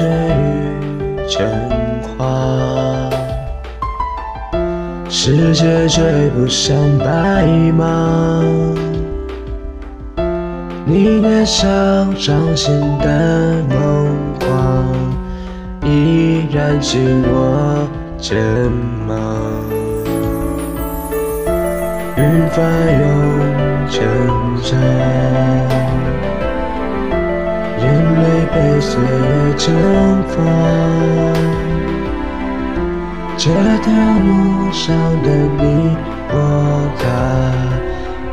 春雨橙花世界追不上白马你年少掌心的梦话依然紧握着吗云翻涌成沙被岁月蒸发。这条路上的你我他，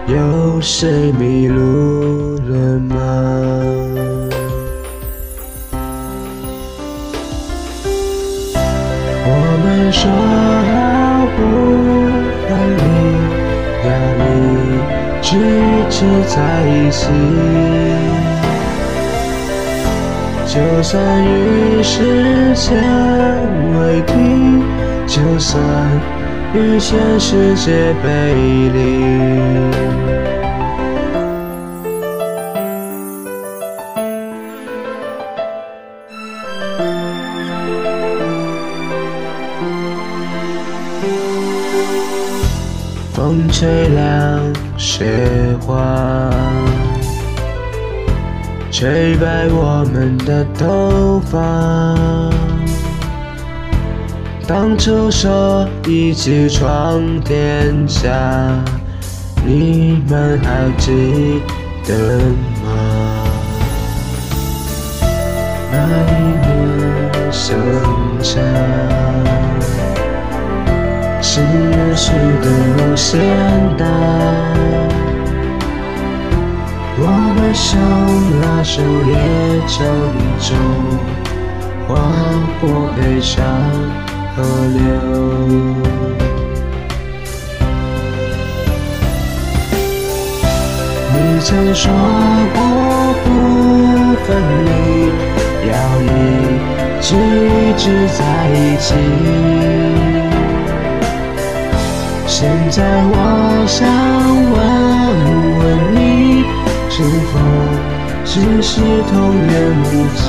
有谁迷路了吗？我们说好不分离，要一直一直在一起，就算与时间为敌。就算与全世界背离，风吹凉雪花，吹白我们的头发。当初说一起闯天下，你们还记得吗？那一年盛夏，是远去的无限大，我们手树叶成舟，划过悲伤。河流，你曾说过不分离，要一直一直在一起。现在我想问问只是童言无忌？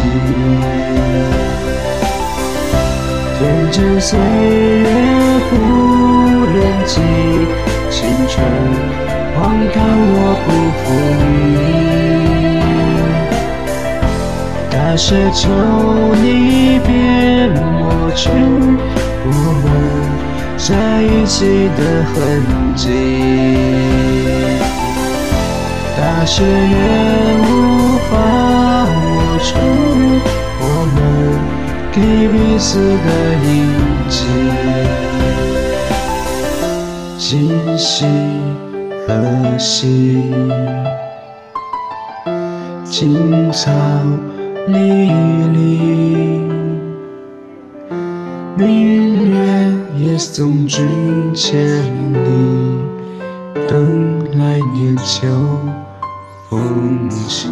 天真岁月不忍记，青春荒唐我不负你。大雪求你别抹去我们在一起的痕迹。大雪也无法抹去我们。给彼此的印记，今夕何夕？青草离离，明月也送君千里，等来年秋风起。